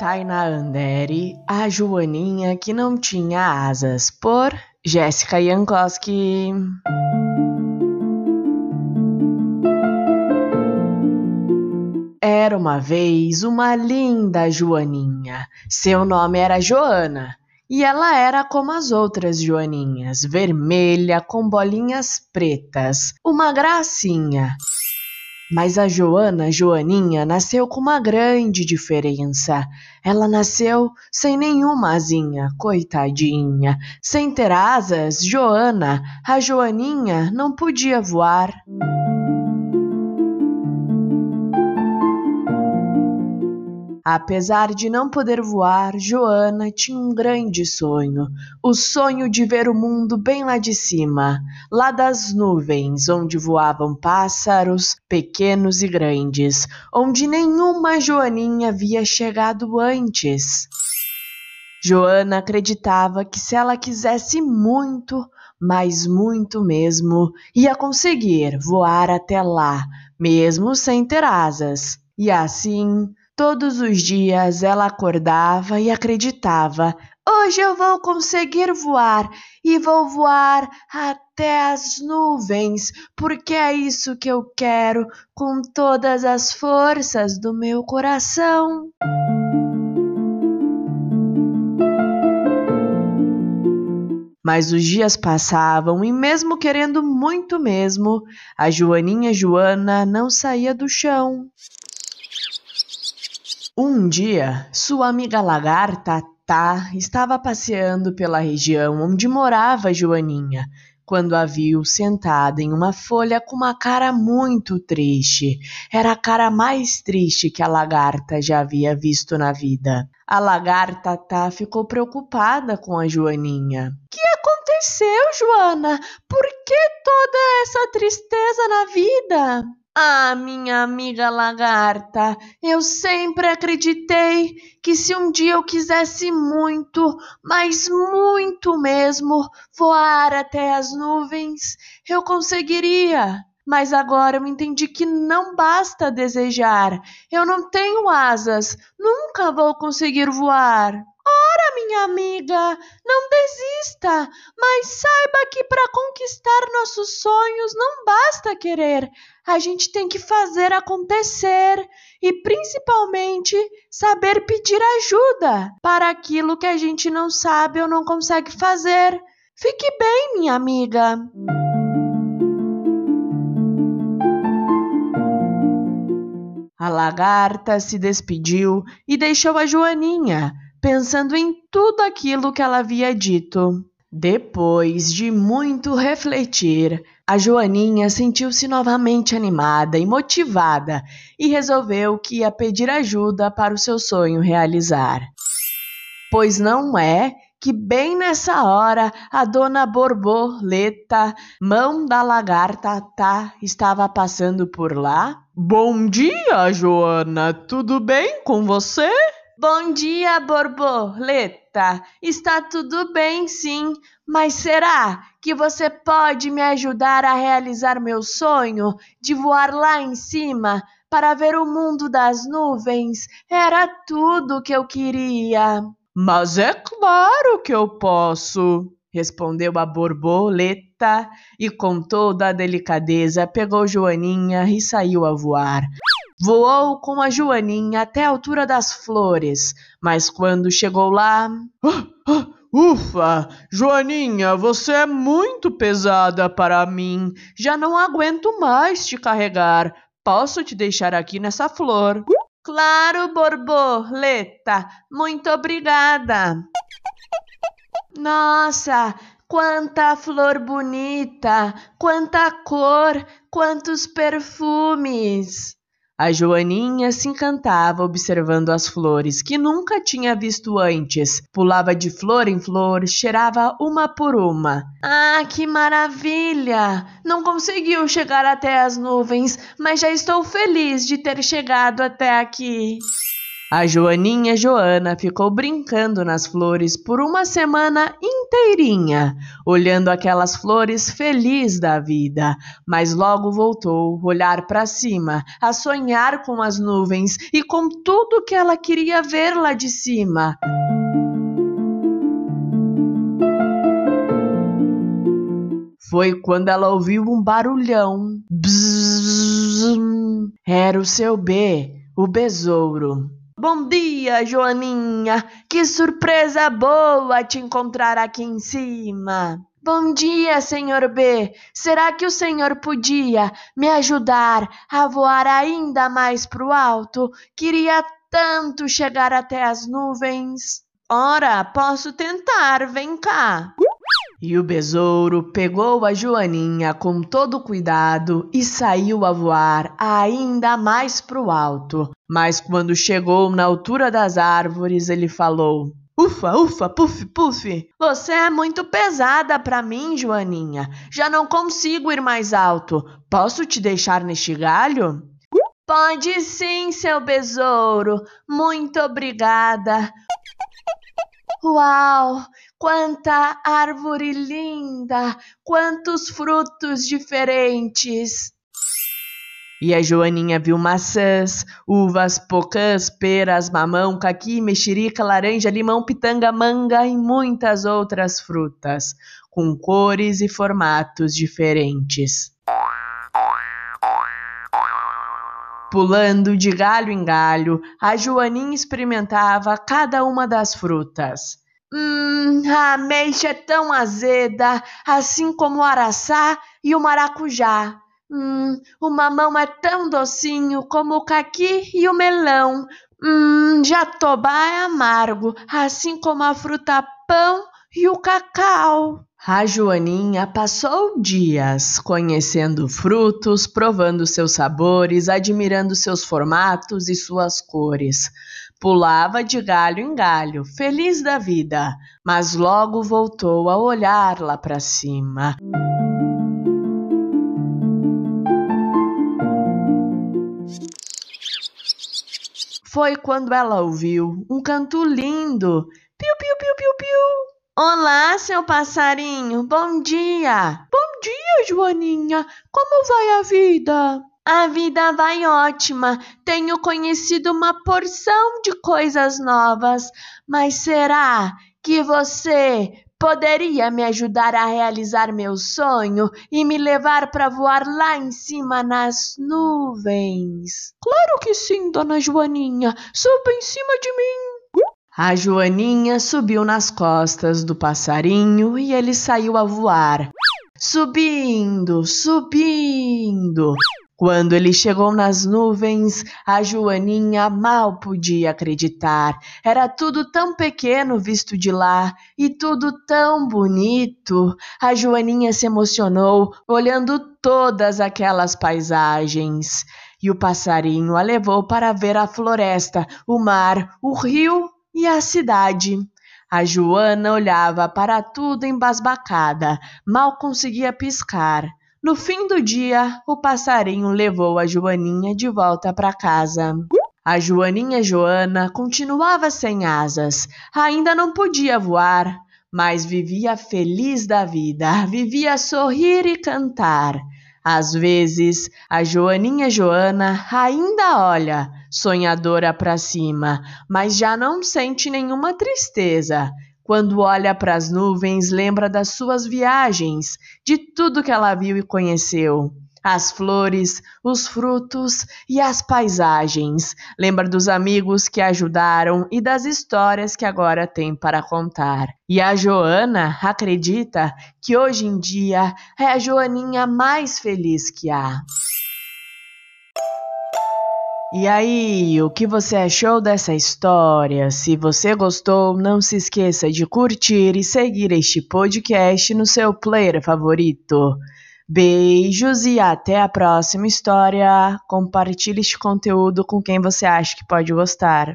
Taina Andere, a Joaninha que não tinha asas, por Jéssica Jankowski. Era uma vez uma linda Joaninha. Seu nome era Joana. E ela era como as outras Joaninhas, vermelha com bolinhas pretas, uma gracinha. Mas a Joana, Joaninha, nasceu com uma grande diferença. Ela nasceu sem nenhuma asinha, coitadinha. Sem ter asas, Joana, a Joaninha, não podia voar. Apesar de não poder voar, Joana tinha um grande sonho: o sonho de ver o mundo bem lá de cima, lá das nuvens, onde voavam pássaros, pequenos e grandes, onde nenhuma Joaninha havia chegado antes. Joana acreditava que se ela quisesse muito, mas muito mesmo, ia conseguir voar até lá, mesmo sem ter asas. E assim, Todos os dias ela acordava e acreditava: hoje eu vou conseguir voar e vou voar até as nuvens, porque é isso que eu quero com todas as forças do meu coração. Mas os dias passavam e, mesmo querendo muito mesmo, a Joaninha Joana não saía do chão. Um dia, sua amiga lagarta Tá estava passeando pela região onde morava Joaninha, quando a viu sentada em uma folha com uma cara muito triste. Era a cara mais triste que a lagarta já havia visto na vida. A lagarta Tá ficou preocupada com a Joaninha. Que aconteceu, Joana? Por que toda essa tristeza na vida? Ah, minha amiga lagarta, eu sempre acreditei que se um dia eu quisesse muito, mas muito mesmo, voar até as nuvens, eu conseguiria. Mas agora eu entendi que não basta desejar. Eu não tenho asas, nunca vou conseguir voar. Ora, minha amiga, não desista, mas saiba que para conquistar nossos sonhos não basta querer, a gente tem que fazer acontecer e principalmente saber pedir ajuda para aquilo que a gente não sabe ou não consegue fazer. Fique bem, minha amiga. A lagarta se despediu e deixou a Joaninha pensando em tudo aquilo que ela havia dito. Depois de muito refletir, a Joaninha sentiu-se novamente animada e motivada e resolveu que ia pedir ajuda para o seu sonho realizar. Pois não é que bem nessa hora a dona Borboleta, mão da lagarta tá, estava passando por lá? Bom dia, Joana, tudo bem com você? Bom dia, borboleta. Está tudo bem, sim, mas será que você pode me ajudar a realizar meu sonho de voar lá em cima para ver o mundo das nuvens? Era tudo que eu queria. Mas é claro que eu posso, respondeu a borboleta e, com toda a delicadeza, pegou Joaninha e saiu a voar. Voou com a Joaninha até a altura das flores, mas quando chegou lá. Ah, ah, ufa! Joaninha, você é muito pesada para mim. Já não aguento mais te carregar. Posso te deixar aqui nessa flor? Claro, borboleta. Muito obrigada. Nossa, quanta flor bonita, quanta cor, quantos perfumes. A Joaninha se encantava observando as flores, que nunca tinha visto antes. Pulava de flor em flor, cheirava uma por uma. Ah, que maravilha! Não conseguiu chegar até as nuvens, mas já estou feliz de ter chegado até aqui. A Joaninha Joana ficou brincando nas flores por uma semana inteirinha, olhando aquelas flores feliz da vida, mas logo voltou olhar para cima, a sonhar com as nuvens e com tudo que ela queria ver lá de cima. Foi quando ela ouviu um barulhão. Bzzz, era o seu B, o besouro. Bom dia, Joaninha! Que surpresa boa te encontrar aqui em cima! Bom dia, senhor B. Será que o senhor podia me ajudar a voar ainda mais para o alto? Queria tanto chegar até as nuvens. Ora, posso tentar, vem cá. E o besouro pegou a Joaninha com todo cuidado e saiu a voar ainda mais para o alto. Mas quando chegou na altura das árvores, ele falou: Ufa, ufa, puf, puf. Você é muito pesada para mim, Joaninha. Já não consigo ir mais alto. Posso te deixar neste galho? Pode sim, seu besouro. Muito obrigada. Uau! Quanta árvore linda! Quantos frutos diferentes! E a Joaninha viu maçãs, uvas, pocãs, peras, mamão, caqui, mexerica, laranja, limão, pitanga, manga e muitas outras frutas, com cores e formatos diferentes. Pulando de galho em galho, a Joaninha experimentava cada uma das frutas. Hum, a ameixa é tão azeda, assim como o araçá e o maracujá. Hum, o mamão é tão docinho como o caqui e o melão. Hum, jatobá é amargo, assim como a fruta pão e o cacau. A Joaninha passou dias conhecendo frutos, provando seus sabores, admirando seus formatos e suas cores. Pulava de galho em galho, feliz da vida, mas logo voltou a olhar lá para cima. Foi quando ela ouviu um canto lindo. Piu, piu, piu, piu, piu. Olá, seu passarinho. Bom dia. Bom dia, Joaninha. Como vai a vida? A vida vai ótima. Tenho conhecido uma porção de coisas novas. Mas será que você poderia me ajudar a realizar meu sonho e me levar para voar lá em cima nas nuvens? Claro que sim, dona Joaninha. Suba em cima de mim. A Joaninha subiu nas costas do passarinho e ele saiu a voar. Subindo, subindo. Quando ele chegou nas nuvens, a Joaninha mal podia acreditar. Era tudo tão pequeno visto de lá e tudo tão bonito. A Joaninha se emocionou olhando todas aquelas paisagens. E o passarinho a levou para ver a floresta, o mar, o rio e a cidade. A Joana olhava para tudo embasbacada, mal conseguia piscar. No fim do dia, o passarinho levou a Joaninha de volta para casa. A Joaninha Joana continuava sem asas, ainda não podia voar, mas vivia feliz da vida, vivia sorrir e cantar. Às vezes, a Joaninha Joana ainda olha, sonhadora para cima, mas já não sente nenhuma tristeza. Quando olha para as nuvens, lembra das suas viagens, de tudo que ela viu e conheceu as flores, os frutos e as paisagens. Lembra dos amigos que ajudaram e das histórias que agora tem para contar. E a Joana acredita que hoje em dia é a Joaninha mais feliz que há. E aí, o que você achou dessa história? Se você gostou, não se esqueça de curtir e seguir este podcast no seu player favorito. Beijos e até a próxima história. Compartilhe este conteúdo com quem você acha que pode gostar.